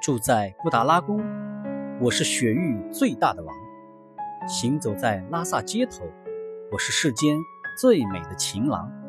住在布达拉宫我是雪域最大的王。行走在拉萨街头我是世间最美的情郎。